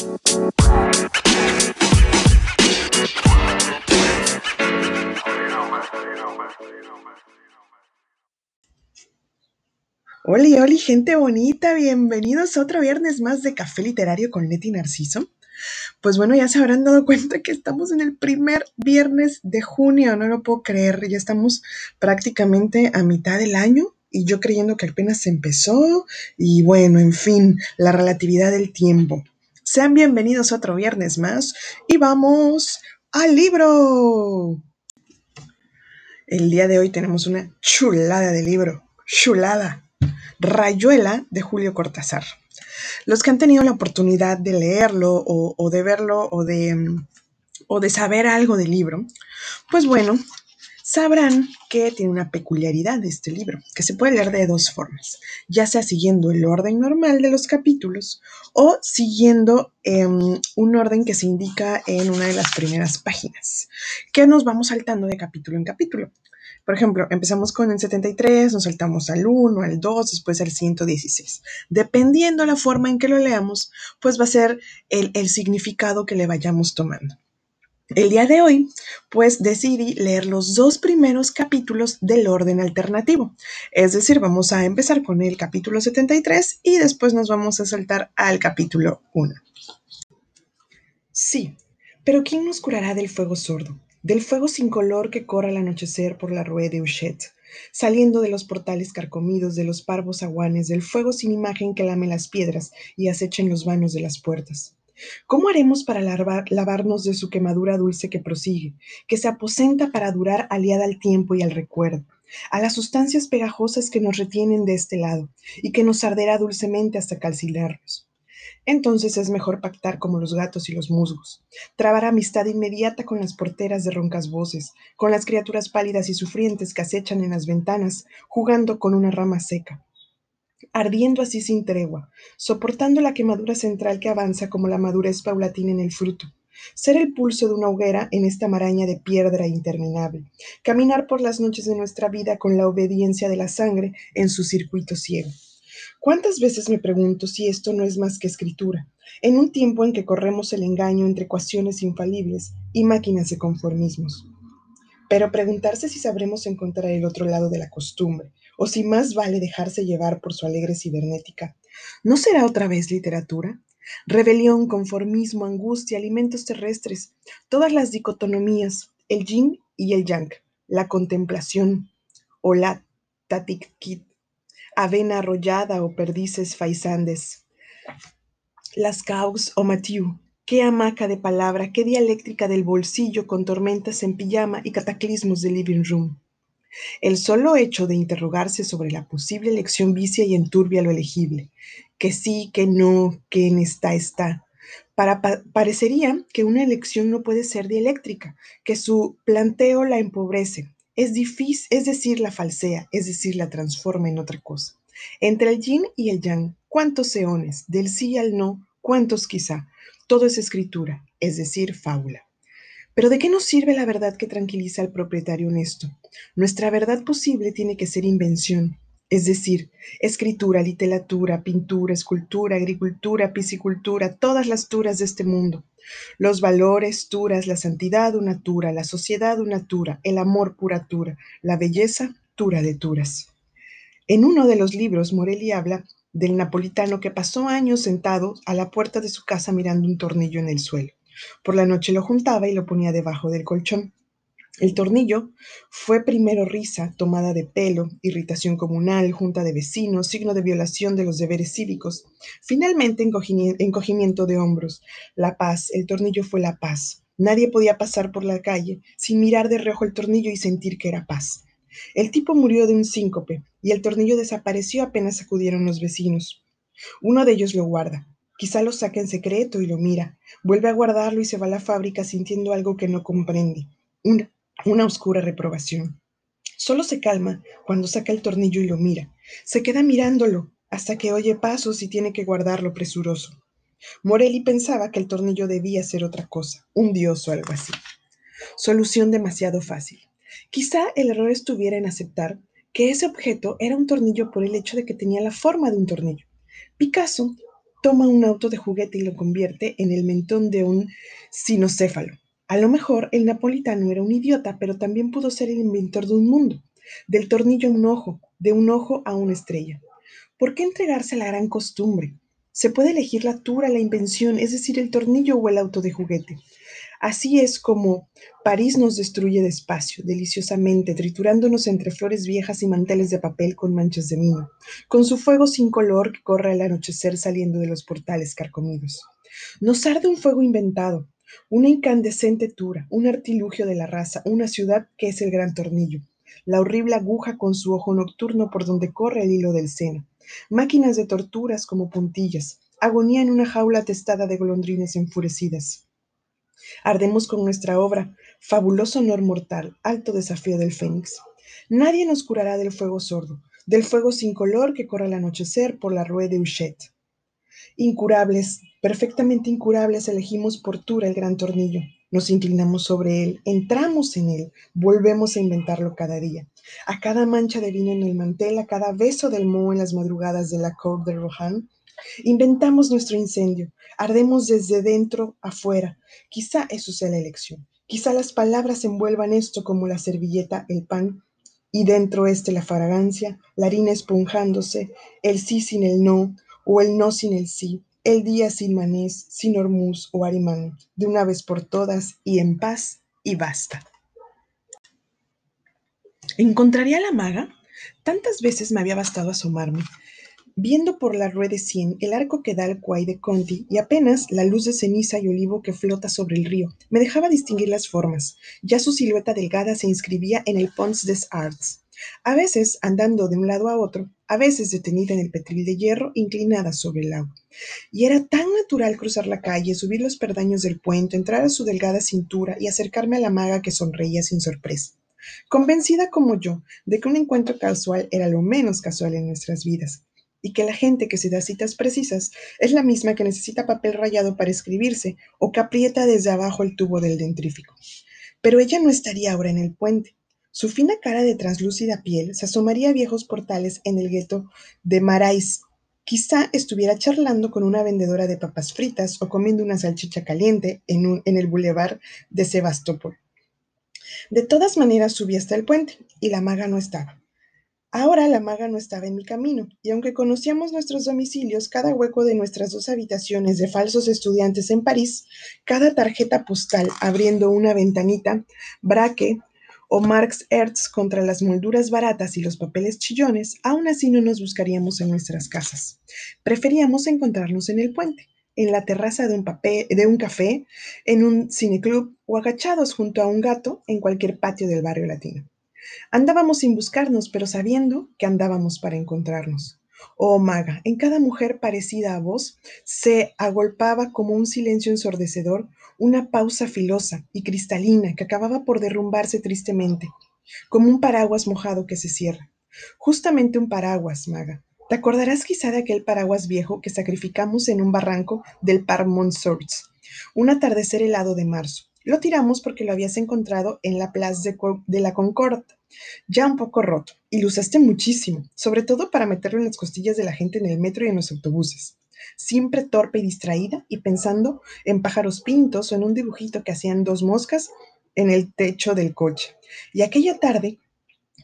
Hola, hola, gente bonita, bienvenidos a otro viernes más de Café Literario con Leti Narciso. Pues bueno, ya se habrán dado cuenta que estamos en el primer viernes de junio, no lo puedo creer, ya estamos prácticamente a mitad del año y yo creyendo que apenas empezó y bueno, en fin, la relatividad del tiempo. Sean bienvenidos otro viernes más y vamos al libro. El día de hoy tenemos una chulada de libro, chulada. Rayuela de Julio Cortázar. Los que han tenido la oportunidad de leerlo o, de verlo o de, o de saber algo del libro, pues bueno, sabrán que tiene una peculiaridad de este libro, que se puede leer de dos formas, ya sea siguiendo el orden normal de los capítulos o siguiendo em, un orden que se indica en una de las primeras páginas, que nos vamos saltando de capítulo en capítulo. Por ejemplo, empezamos con el 73, nos saltamos al 1, al 2, después al 116. Dependiendo la forma en que lo leamos, pues va a ser el, el significado que le vayamos tomando. El día de hoy, pues decidí leer los dos primeros capítulos del orden alternativo. Es decir, vamos a empezar con el capítulo 73 y después nos vamos a saltar al capítulo 1. Sí, pero ¿quién nos curará del fuego sordo? del fuego sin color que corre al anochecer por la rue de Huchet, saliendo de los portales carcomidos de los parvos aguanes, del fuego sin imagen que lame las piedras y acecha en los vanos de las puertas. ¿Cómo haremos para lavarnos de su quemadura dulce que prosigue, que se aposenta para durar aliada al tiempo y al recuerdo, a las sustancias pegajosas que nos retienen de este lado y que nos arderá dulcemente hasta calcinarnos? Entonces es mejor pactar como los gatos y los musgos, trabar amistad inmediata con las porteras de roncas voces, con las criaturas pálidas y sufrientes que acechan en las ventanas, jugando con una rama seca, ardiendo así sin tregua, soportando la quemadura central que avanza como la madurez paulatina en el fruto, ser el pulso de una hoguera en esta maraña de piedra interminable, caminar por las noches de nuestra vida con la obediencia de la sangre en su circuito ciego. ¿Cuántas veces me pregunto si esto no es más que escritura, en un tiempo en que corremos el engaño entre ecuaciones infalibles y máquinas de conformismos? Pero preguntarse si sabremos encontrar el otro lado de la costumbre, o si más vale dejarse llevar por su alegre cibernética, ¿no será otra vez literatura? Rebelión, conformismo, angustia, alimentos terrestres, todas las dicotomías, el yin y el yang, la contemplación o la tatikit avena arrollada o perdices faisandes. Las caus o matiu, qué hamaca de palabra, qué dialéctrica del bolsillo con tormentas en pijama y cataclismos de living room. El solo hecho de interrogarse sobre la posible elección vicia y enturbia lo elegible, que sí, que no, que en está, está. Para, parecería que una elección no puede ser dialéctrica, que su planteo la empobrece, es difícil, es decir, la falsea, es decir, la transforma en otra cosa. Entre el yin y el yang, ¿cuántos eones? Del sí al no, ¿cuántos quizá? Todo es escritura, es decir, fábula. Pero ¿de qué nos sirve la verdad que tranquiliza al propietario honesto? Nuestra verdad posible tiene que ser invención, es decir, escritura, literatura, pintura, escultura, agricultura, piscicultura, todas las turas de este mundo. Los valores, turas, la santidad, una tura, la sociedad, una tura, el amor, pura tura, la belleza, tura de turas. En uno de los libros, Morelli habla del napolitano que pasó años sentado a la puerta de su casa mirando un tornillo en el suelo. Por la noche lo juntaba y lo ponía debajo del colchón. El tornillo fue primero risa, tomada de pelo, irritación comunal, junta de vecinos, signo de violación de los deberes cívicos. Finalmente, encogimiento de hombros. La paz, el tornillo fue la paz. Nadie podía pasar por la calle sin mirar de reojo el tornillo y sentir que era paz. El tipo murió de un síncope y el tornillo desapareció apenas acudieron los vecinos. Uno de ellos lo guarda. Quizá lo saca en secreto y lo mira. Vuelve a guardarlo y se va a la fábrica sintiendo algo que no comprende. Una una oscura reprobación. Solo se calma cuando saca el tornillo y lo mira. Se queda mirándolo hasta que oye pasos y tiene que guardarlo presuroso. Morelli pensaba que el tornillo debía ser otra cosa, un dios o algo así. Solución demasiado fácil. Quizá el error estuviera en aceptar que ese objeto era un tornillo por el hecho de que tenía la forma de un tornillo. Picasso toma un auto de juguete y lo convierte en el mentón de un sinocéfalo. A lo mejor el napolitano era un idiota, pero también pudo ser el inventor de un mundo, del tornillo a un ojo, de un ojo a una estrella. ¿Por qué entregarse a la gran costumbre? Se puede elegir la tura, la invención, es decir, el tornillo o el auto de juguete. Así es como París nos destruye despacio, deliciosamente, triturándonos entre flores viejas y manteles de papel con manchas de vino, con su fuego sin color que corre al anochecer saliendo de los portales carcomidos. Nos arde un fuego inventado, una incandescente tura, un artilugio de la raza, una ciudad que es el gran tornillo, la horrible aguja con su ojo nocturno por donde corre el hilo del seno, máquinas de torturas como puntillas, agonía en una jaula testada de golondrines enfurecidas. Ardemos con nuestra obra, fabuloso honor mortal, alto desafío del fénix. Nadie nos curará del fuego sordo, del fuego sin color que corre al anochecer por la rue de Huchet. Incurables, perfectamente incurables, elegimos por Tura el gran tornillo. Nos inclinamos sobre él, entramos en él, volvemos a inventarlo cada día. A cada mancha de vino en el mantel, a cada beso del moho en las madrugadas de la Cour de Rohan, inventamos nuestro incendio, ardemos desde dentro afuera. Quizá eso sea la elección. Quizá las palabras envuelvan esto como la servilleta, el pan, y dentro este la fragancia, la harina esponjándose, el sí sin el no, o el no sin el sí, el día sin manés, sin hormuz o arimán, de una vez por todas y en paz y basta. ¿Encontraría la maga? Tantas veces me había bastado asomarme, viendo por la rueda de cien el arco que da al cuay de Conti y apenas la luz de ceniza y olivo que flota sobre el río me dejaba distinguir las formas. Ya su silueta delgada se inscribía en el Pont des Arts. A veces andando de un lado a otro, a veces detenida en el petril de hierro inclinada sobre el agua. Y era tan natural cruzar la calle, subir los perdaños del puente, entrar a su delgada cintura y acercarme a la maga que sonreía sin sorpresa. Convencida como yo de que un encuentro casual era lo menos casual en nuestras vidas, y que la gente que se da citas precisas es la misma que necesita papel rayado para escribirse o que aprieta desde abajo el tubo del dentrífico. Pero ella no estaría ahora en el puente. Su fina cara de translúcida piel se asomaría a viejos portales en el gueto de Marais. Quizá estuviera charlando con una vendedora de papas fritas o comiendo una salchicha caliente en, en el bulevar de Sebastopol. De todas maneras subí hasta el puente y la maga no estaba. Ahora la maga no estaba en mi camino, y aunque conocíamos nuestros domicilios, cada hueco de nuestras dos habitaciones de falsos estudiantes en París, cada tarjeta postal abriendo una ventanita, braque o Marx Hertz contra las molduras baratas y los papeles chillones, aún así no nos buscaríamos en nuestras casas. Preferíamos encontrarnos en el puente, en la terraza de un, de un café, en un cineclub o agachados junto a un gato en cualquier patio del barrio latino. Andábamos sin buscarnos, pero sabiendo que andábamos para encontrarnos. Oh, maga, en cada mujer parecida a vos se agolpaba como un silencio ensordecedor, una pausa filosa y cristalina que acababa por derrumbarse tristemente, como un paraguas mojado que se cierra. Justamente un paraguas, maga. Te acordarás quizá de aquel paraguas viejo que sacrificamos en un barranco del Par Monsorts, un atardecer helado de marzo. Lo tiramos porque lo habías encontrado en la Place de, de la Concorde, ya un poco roto, y lo usaste muchísimo, sobre todo para meterlo en las costillas de la gente en el metro y en los autobuses. Siempre torpe y distraída y pensando en pájaros pintos o en un dibujito que hacían dos moscas en el techo del coche. Y aquella tarde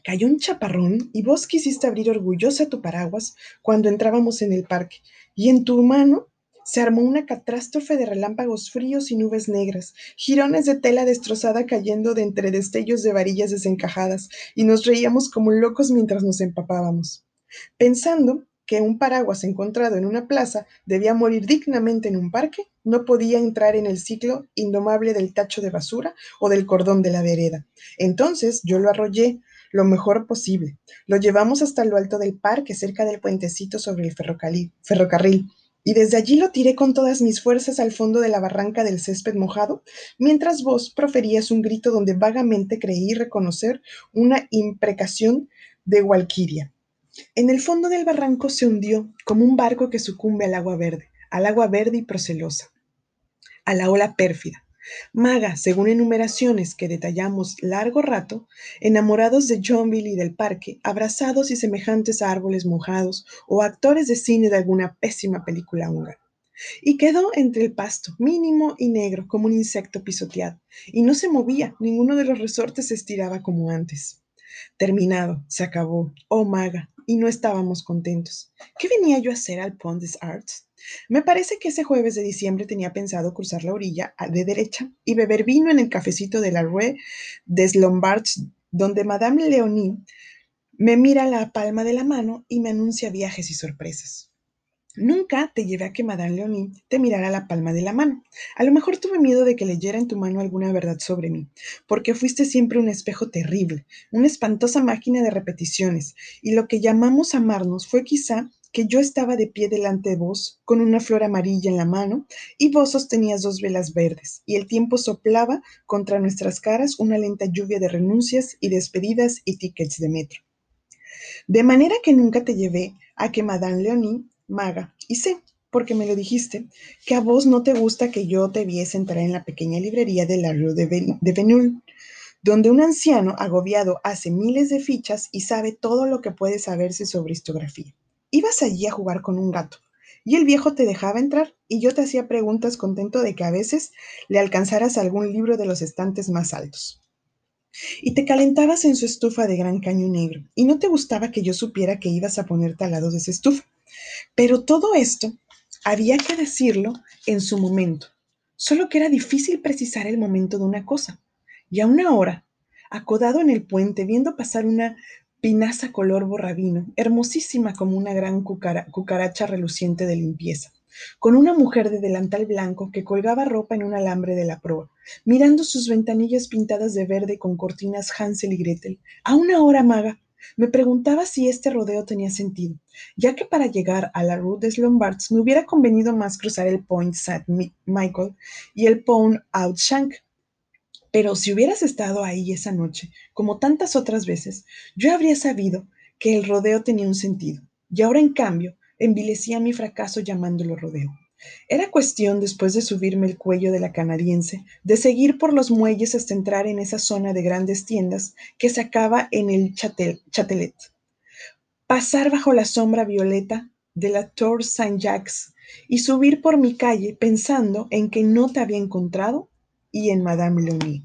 cayó un chaparrón y vos quisiste abrir orgullosa tu paraguas cuando entrábamos en el parque y en tu mano se armó una catástrofe de relámpagos fríos y nubes negras, jirones de tela destrozada cayendo de entre destellos de varillas desencajadas, y nos reíamos como locos mientras nos empapábamos, pensando que un paraguas encontrado en una plaza debía morir dignamente en un parque, no podía entrar en el ciclo indomable del tacho de basura o del cordón de la vereda. Entonces yo lo arrollé lo mejor posible. Lo llevamos hasta lo alto del parque, cerca del puentecito sobre el ferrocarril y desde allí lo tiré con todas mis fuerzas al fondo de la barranca del césped mojado, mientras vos proferías un grito donde vagamente creí reconocer una imprecación de Walquiria. En el fondo del barranco se hundió como un barco que sucumbe al agua verde, al agua verde y procelosa, a la ola pérfida, Maga, según enumeraciones que detallamos largo rato, enamorados de Johnville y del parque, abrazados y semejantes a árboles mojados o actores de cine de alguna pésima película húngara. y quedó entre el pasto, mínimo y negro, como un insecto pisoteado, y no se movía, ninguno de los resortes se estiraba como antes. Terminado, se acabó, oh maga, y no estábamos contentos. ¿Qué venía yo a hacer al Pont des Arts? Me parece que ese jueves de diciembre tenía pensado cruzar la orilla de derecha y beber vino en el cafecito de la Rue des Lombards, donde Madame Leonie me mira la palma de la mano y me anuncia viajes y sorpresas. Nunca te llevé a que Madame Leonie te mirara la palma de la mano. A lo mejor tuve miedo de que leyera en tu mano alguna verdad sobre mí, porque fuiste siempre un espejo terrible, una espantosa máquina de repeticiones, y lo que llamamos amarnos fue quizá que yo estaba de pie delante de vos, con una flor amarilla en la mano, y vos sostenías dos velas verdes, y el tiempo soplaba contra nuestras caras una lenta lluvia de renuncias y despedidas y tickets de metro. De manera que nunca te llevé a que Madame Leonie, maga, y sé, porque me lo dijiste, que a vos no te gusta que yo te viese entrar en la pequeña librería de la Rue de, de donde un anciano agobiado hace miles de fichas y sabe todo lo que puede saberse sobre histografía. Ibas allí a jugar con un gato, y el viejo te dejaba entrar y yo te hacía preguntas contento de que a veces le alcanzaras algún libro de los estantes más altos. Y te calentabas en su estufa de gran caño negro, y no te gustaba que yo supiera que ibas a ponerte al lado de esa estufa. Pero todo esto había que decirlo en su momento, solo que era difícil precisar el momento de una cosa. Y a una hora, acodado en el puente, viendo pasar una pinaza color borrabino, hermosísima como una gran cucaracha reluciente de limpieza, con una mujer de delantal blanco que colgaba ropa en un alambre de la proa, mirando sus ventanillas pintadas de verde con cortinas Hansel y Gretel, a una hora maga, me preguntaba si este rodeo tenía sentido, ya que para llegar a la Rue des Lombards me hubiera convenido más cruzar el Point Saint Michael y el Pont Outshank, pero si hubieras estado ahí esa noche, como tantas otras veces, yo habría sabido que el rodeo tenía un sentido, y ahora en cambio envilecía mi fracaso llamándolo rodeo. Era cuestión, después de subirme el cuello de la canadiense, de seguir por los muelles hasta entrar en esa zona de grandes tiendas que se acaba en el Chatelet. Pasar bajo la sombra violeta de la Tour Saint-Jacques y subir por mi calle pensando en que no te había encontrado y en Madame Leonie.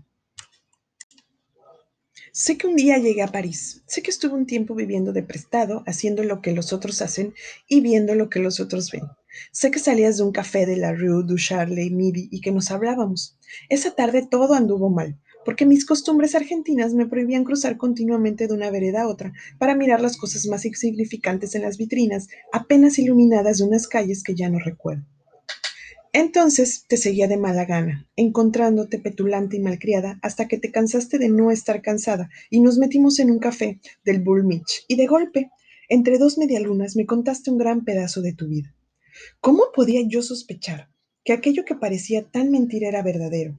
Sé que un día llegué a París, sé que estuve un tiempo viviendo de prestado, haciendo lo que los otros hacen y viendo lo que los otros ven. Sé que salías de un café de la Rue du Charles Midi y que nos hablábamos. Esa tarde todo anduvo mal, porque mis costumbres argentinas me prohibían cruzar continuamente de una vereda a otra para mirar las cosas más insignificantes en las vitrinas, apenas iluminadas de unas calles que ya no recuerdo. Entonces te seguía de mala gana, encontrándote petulante y malcriada hasta que te cansaste de no estar cansada y nos metimos en un café del Bullmich y de golpe, entre dos medialunas, me contaste un gran pedazo de tu vida. ¿Cómo podía yo sospechar que aquello que parecía tan mentira era verdadero?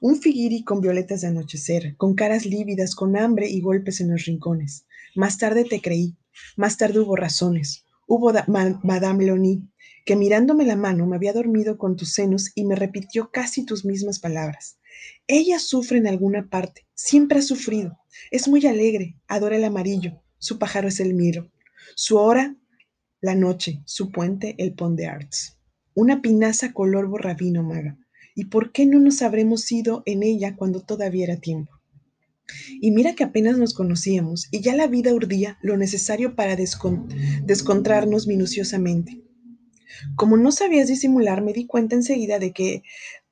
Un figuiri con violetas de anochecer, con caras lívidas, con hambre y golpes en los rincones. Más tarde te creí, más tarde hubo razones. Hubo Madame Leonie, que mirándome la mano me había dormido con tus senos y me repitió casi tus mismas palabras. Ella sufre en alguna parte, siempre ha sufrido. Es muy alegre, adora el amarillo, su pájaro es el miro. Su hora, la noche, su puente, el pont de arts. Una pinaza color borrabino, maga. ¿Y por qué no nos habremos ido en ella cuando todavía era tiempo? Y mira que apenas nos conocíamos y ya la vida urdía lo necesario para descontrarnos minuciosamente. Como no sabías disimular, me di cuenta enseguida de que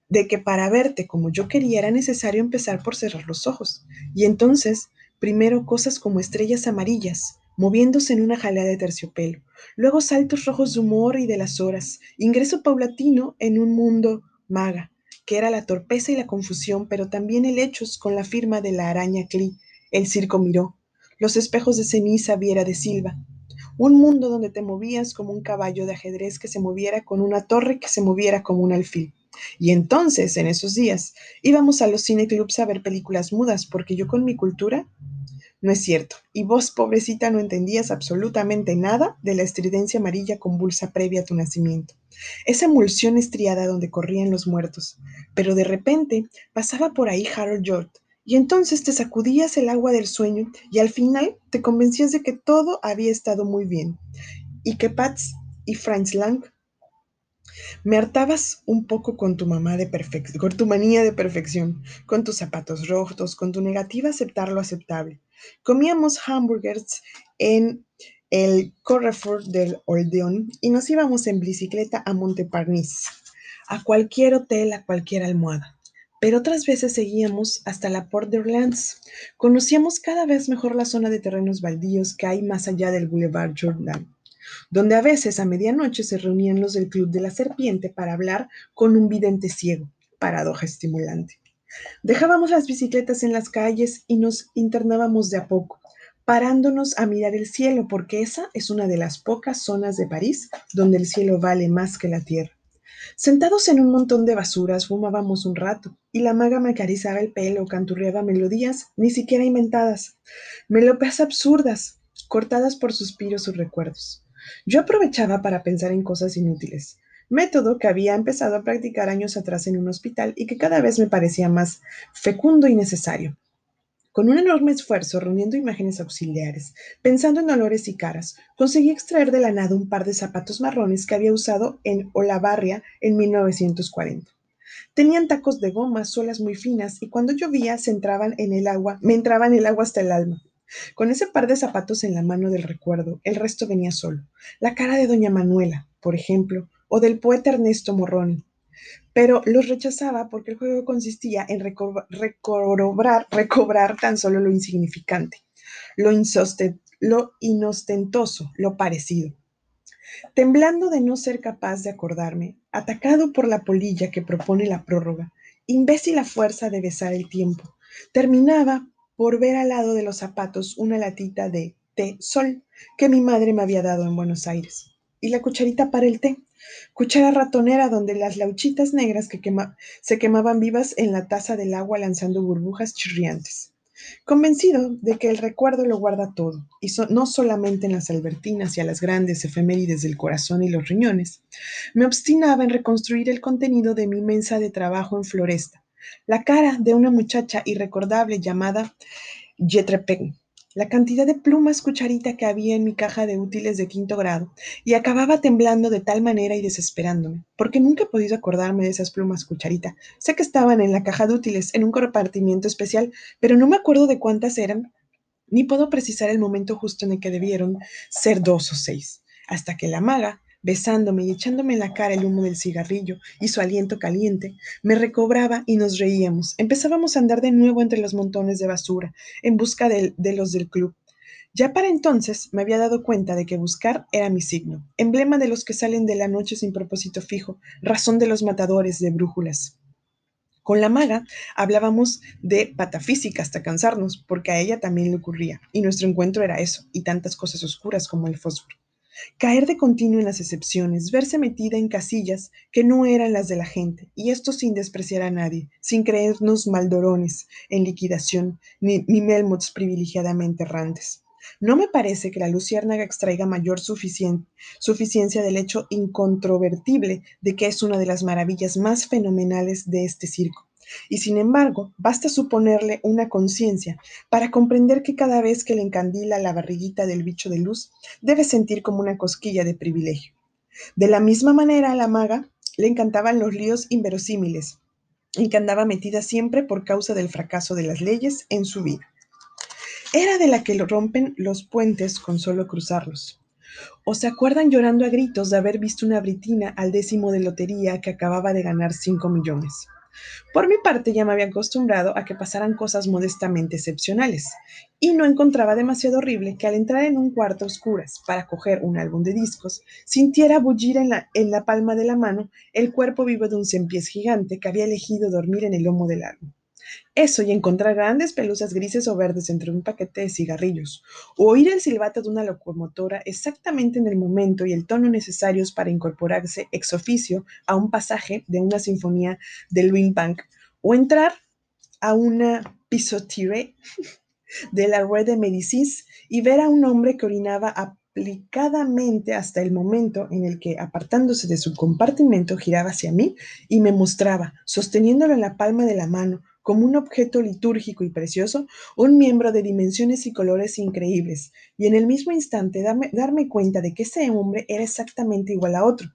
de que para verte como yo quería era necesario empezar por cerrar los ojos. Y entonces, primero cosas como estrellas amarillas, moviéndose en una jalea de terciopelo, luego saltos rojos de humor y de las horas, ingreso paulatino en un mundo maga, que era la torpeza y la confusión, pero también el hechos con la firma de la araña Cli, el circo miró, los espejos de ceniza Viera de Silva, un mundo donde te movías como un caballo de ajedrez que se moviera con una torre que se moviera como un alfil. Y entonces, en esos días, íbamos a los cineclubs a ver películas mudas, porque yo con mi cultura no es cierto. Y vos, pobrecita, no entendías absolutamente nada de la estridencia amarilla convulsa previa a tu nacimiento. Esa emulsión estriada donde corrían los muertos. Pero de repente pasaba por ahí Harold George y entonces te sacudías el agua del sueño y al final te convencías de que todo había estado muy bien y que Pats y Franz Lang Me hartabas un poco con tu mamá de perfección, con tu manía de perfección, con tus zapatos rojos, con tu negativa a aceptar lo aceptable. Comíamos hamburgers en el Carrefour del Oldeón y nos íbamos en bicicleta a Monteparnasse, a cualquier hotel, a cualquier almohada. Pero otras veces seguíamos hasta la Port de Orleans. Conocíamos cada vez mejor la zona de terrenos baldíos que hay más allá del Boulevard Jordan, donde a veces a medianoche se reunían los del Club de la Serpiente para hablar con un vidente ciego, paradoja estimulante. Dejábamos las bicicletas en las calles y nos internábamos de a poco, parándonos a mirar el cielo, porque esa es una de las pocas zonas de París donde el cielo vale más que la tierra. Sentados en un montón de basuras, fumábamos un rato, y la maga me acariciaba el pelo, canturreaba melodías, ni siquiera inventadas, melopías absurdas, cortadas por suspiros o recuerdos. Yo aprovechaba para pensar en cosas inútiles, método que había empezado a practicar años atrás en un hospital y que cada vez me parecía más fecundo y necesario. Con un enorme esfuerzo, reuniendo imágenes auxiliares, pensando en olores y caras, conseguí extraer de la nada un par de zapatos marrones que había usado en Olavarria en 1940. Tenían tacos de goma, suelas muy finas, y cuando llovía se entraban en el agua, me entraba en el agua hasta el alma. Con ese par de zapatos en la mano del recuerdo, el resto venía solo. La cara de doña Manuela, por ejemplo, o del poeta Ernesto Morroni, pero los rechazaba porque el juego consistía en recobrar, recobrar tan solo lo insignificante, lo, lo inostentoso, lo parecido. Temblando de no ser capaz de acordarme, atacado por la polilla que propone la prórroga, imbécil a fuerza de besar el tiempo, terminaba por ver al lado de los zapatos una latita de té sol que mi madre me había dado en Buenos Aires y la cucharita para el té, cuchara ratonera donde las lauchitas negras que se quemaban vivas en la taza del agua lanzando burbujas chirriantes. Convencido de que el recuerdo lo guarda todo, y no solamente en las albertinas y a las grandes efemérides del corazón y los riñones, me obstinaba en reconstruir el contenido de mi mesa de trabajo en Floresta, la cara de una muchacha irrecordable llamada Yetrepec, la cantidad de plumas cucharita que había en mi caja de útiles de quinto grado, y acababa temblando de tal manera y desesperándome, porque nunca he podido acordarme de esas plumas cucharita. Sé que estaban en la caja de útiles, en un compartimiento especial, pero no me acuerdo de cuántas eran, ni puedo precisar el momento justo en el que debieron ser dos o seis, hasta que la maga, besándome y echándome en la cara el humo del cigarrillo y su aliento caliente, me recobraba y nos reíamos. Empezábamos a andar de nuevo entre los montones de basura, en busca de, los del club. Ya para entonces me había dado cuenta de que buscar era mi signo, emblema de los que salen de la noche sin propósito fijo, razón de los matadores de brújulas. Con la maga hablábamos de patafísica hasta cansarnos, porque a ella también le ocurría, y nuestro encuentro era eso, y tantas cosas oscuras como el fósforo. Caer de continuo en las excepciones, verse metida en casillas que no eran las de la gente, y esto sin despreciar a nadie, sin creernos maldorones en liquidación, ni, ni melmots privilegiadamente errantes. No me parece que la luciérnaga extraiga mayor suficiencia del hecho incontrovertible de que es una de las maravillas más fenomenales de este circo y sin embargo, basta suponerle una conciencia para comprender que cada vez que le encandila la barriguita del bicho de luz, debe sentir como una cosquilla de privilegio. De la misma manera a la maga le encantaban los líos inverosímiles, en que andaba metida siempre por causa del fracaso de las leyes en su vida. Era de la que rompen los puentes con solo cruzarlos. ¿O se acuerdan llorando a gritos de haber visto una britina al décimo de lotería que acababa de ganar cinco millones? Por mi parte ya me había acostumbrado a que pasaran cosas modestamente excepcionales, y no encontraba demasiado horrible que al entrar en un cuarto a oscuras para coger un álbum de discos, sintiera bullir en la, en la palma de la mano el cuerpo vivo de un pies gigante que había elegido dormir en el lomo del álbum. Eso y encontrar grandes pelusas grises o verdes entre un paquete de cigarrillos, o oír el silbato de una locomotora exactamente en el momento y el tono necesarios para incorporarse ex oficio a un pasaje de una sinfonía de Louis Bank, o entrar a una pisotiere de la Rue de Médicis y ver a un hombre que orinaba aplicadamente hasta el momento en el que, apartándose de su compartimento, giraba hacia mí y me mostraba, sosteniéndolo en la palma de la mano, como un objeto litúrgico y precioso, un miembro de dimensiones y colores increíbles, y en el mismo instante darme, darme cuenta de que ese hombre era exactamente igual a otro.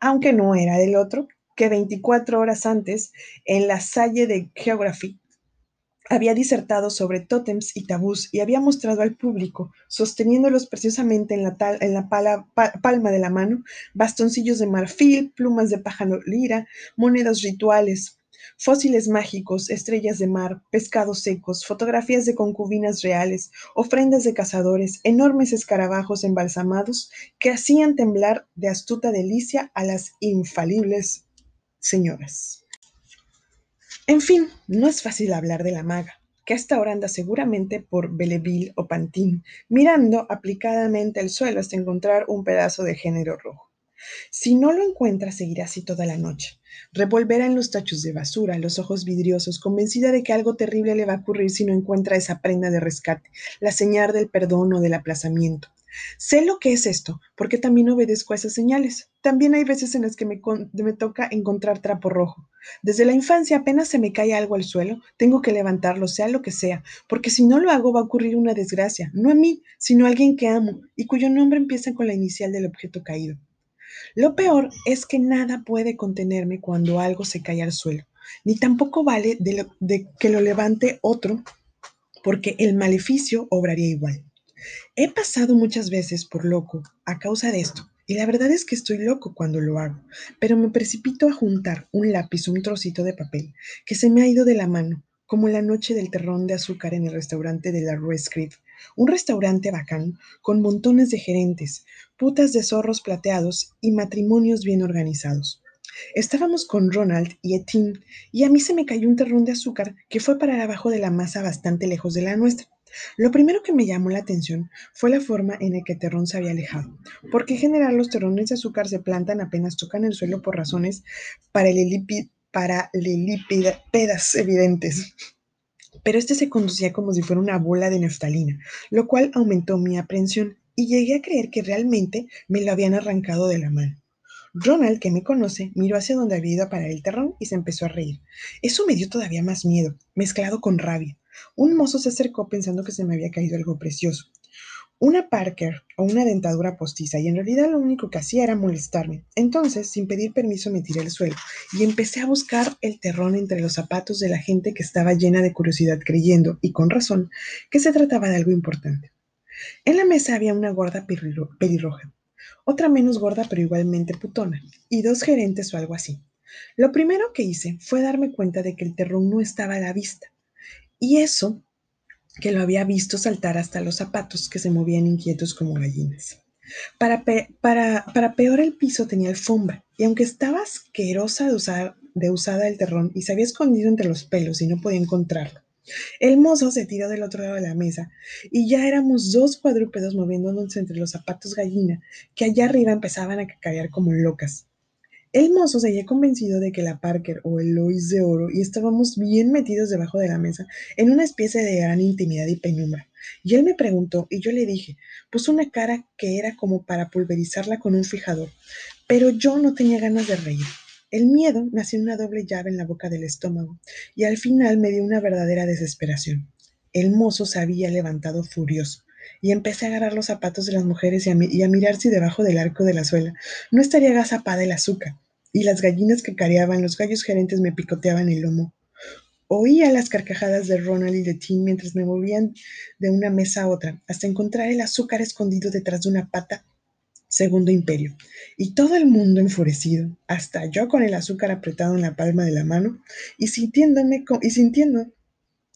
aunque no era del otro, que 24 horas antes, en la Salle de Geography, había disertado sobre tótems y tabús y había mostrado al público, sosteniéndolos preciosamente en la palma de la mano, bastoncillos de marfil, plumas de pájaro lira, monedas rituales, fósiles mágicos, estrellas de mar, pescados secos, fotografías de concubinas reales, ofrendas de cazadores, enormes escarabajos embalsamados que hacían temblar de astuta delicia a las infalibles señoras. En fin, no es fácil hablar de la maga, que hasta ahora anda seguramente por Belleville o Pantin, mirando aplicadamente el suelo hasta encontrar un pedazo de género rojo. Si no lo encuentra, seguirá así toda la noche. Revolverá en los tachos de basura, los ojos vidriosos, convencida de que algo terrible le va a ocurrir si no encuentra esa prenda de rescate, la señal del perdón o del aplazamiento. Sé lo que es esto, porque también obedezco a esas señales. También hay veces en las que me, me, toca encontrar trapo rojo. Desde la infancia apenas se me cae algo al suelo, tengo que levantarlo, sea lo que sea, porque si no lo hago va a ocurrir una desgracia, no a mí, sino a alguien que amo y cuyo nombre empieza con la inicial del objeto caído. Lo peor es que nada puede contenerme cuando algo se cae al suelo, ni tampoco vale de, que lo levante otro, porque el maleficio obraría igual. He pasado muchas veces por loco a causa de esto, y la verdad es que estoy loco cuando lo hago, pero me precipito a juntar un lápiz un trocito de papel que se me ha ido de la mano, como la noche del terrón de azúcar en el restaurante de la Rue un restaurante bacán con montones de gerentes, putas de zorros plateados y matrimonios bien organizados. Estábamos con Ronald y Etienne y a mí se me cayó un terrón de azúcar que fue parar abajo de la masa bastante lejos de la nuestra. Lo primero que me llamó la atención fue la forma en la que el terrón se había alejado, porque en general los terrones de azúcar se plantan apenas tocan el suelo por razones paralelípedas evidentes. Pero este se conducía como si fuera una bola de neftalina, lo cual aumentó mi aprensión y llegué a creer que realmente me lo habían arrancado de la mano. Ronald, que me conoce, miró hacia donde había ido a parar el terrón y se empezó a reír. Eso me dio todavía más miedo, mezclado con rabia. Un mozo se acercó pensando que se me había caído algo precioso. Una Parker o una dentadura postiza y en realidad lo único que hacía era molestarme. Entonces, sin pedir permiso, me tiré al suelo y empecé a buscar el terrón entre los zapatos de la gente que estaba llena de curiosidad creyendo, y con razón, que se trataba de algo importante. En la mesa había una gorda pelirroja, otra menos gorda pero igualmente putona, y dos gerentes o algo así. Lo primero que hice fue darme cuenta de que el terrón no estaba a la vista, y eso que lo había visto saltar hasta los zapatos que se movían inquietos como gallinas. Para, para, para, peor el piso tenía alfombra, y aunque estaba asquerosa de, usar, de usada el terrón y se había escondido entre los pelos y no podía encontrarlo, el mozo se tiró del otro lado de la mesa y ya éramos dos cuadrúpedos moviéndonos entre los zapatos gallina que allá arriba empezaban a cacarear como locas. El mozo seguía convencido de que la Parker o el Lois de oro y estábamos bien metidos debajo de la mesa en una especie de gran intimidad y penumbra. Y él me preguntó y yo le dije, puso una cara que era como para pulverizarla con un fijador, pero yo no tenía ganas de reír. El miedo nació una doble llave en la boca del estómago y al final me dio una verdadera desesperación. El mozo se había levantado furioso y empecé a agarrar los zapatos de las mujeres y a, y mirar si debajo del arco de la suela no estaría agazapada el azúcar y las gallinas que careaban, los gallos gerentes me picoteaban el lomo. Oía las carcajadas de Ronald y de Tim mientras me movían de una mesa a otra, hasta encontrar el azúcar escondido detrás de una pata Segundo Imperio, y todo el mundo enfurecido, hasta yo con el azúcar apretado en la palma de la mano y sintiéndome y sintiendo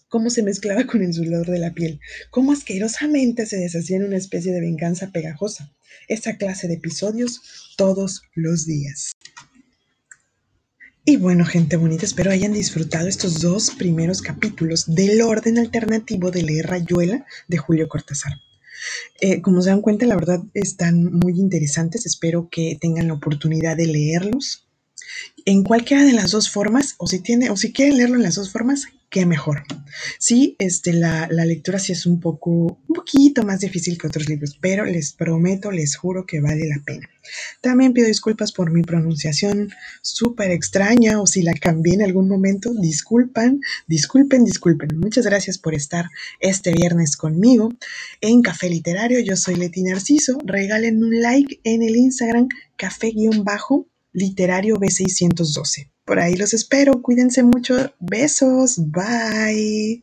cómo se mezclaba con el sudor de la piel, cómo asquerosamente se deshacía en una especie de venganza pegajosa. Esa clase de episodios todos los días. Y bueno, gente bonita, espero hayan disfrutado estos dos primeros capítulos del orden alternativo de leer Rayuela de Julio Cortázar. Eh, como se dan cuenta, la verdad están muy interesantes. Espero que tengan la oportunidad de leerlos en cualquiera de las dos formas, o si tiene, o si quieren leerlo en las dos formas, qué mejor. Sí, este, la, la, lectura sí es un poco, un poquito más difícil que otros libros, pero les prometo, les juro que vale la pena. También pido disculpas por mi pronunciación súper extraña o si la cambié en algún momento, disculpan, disculpen, disculpen. Muchas gracias por estar este viernes conmigo en Café Literario. Yo soy Leti Narciso. Regalen un like en el Instagram café-bajo literario B612. Por ahí los espero, cuídense mucho, besos, bye.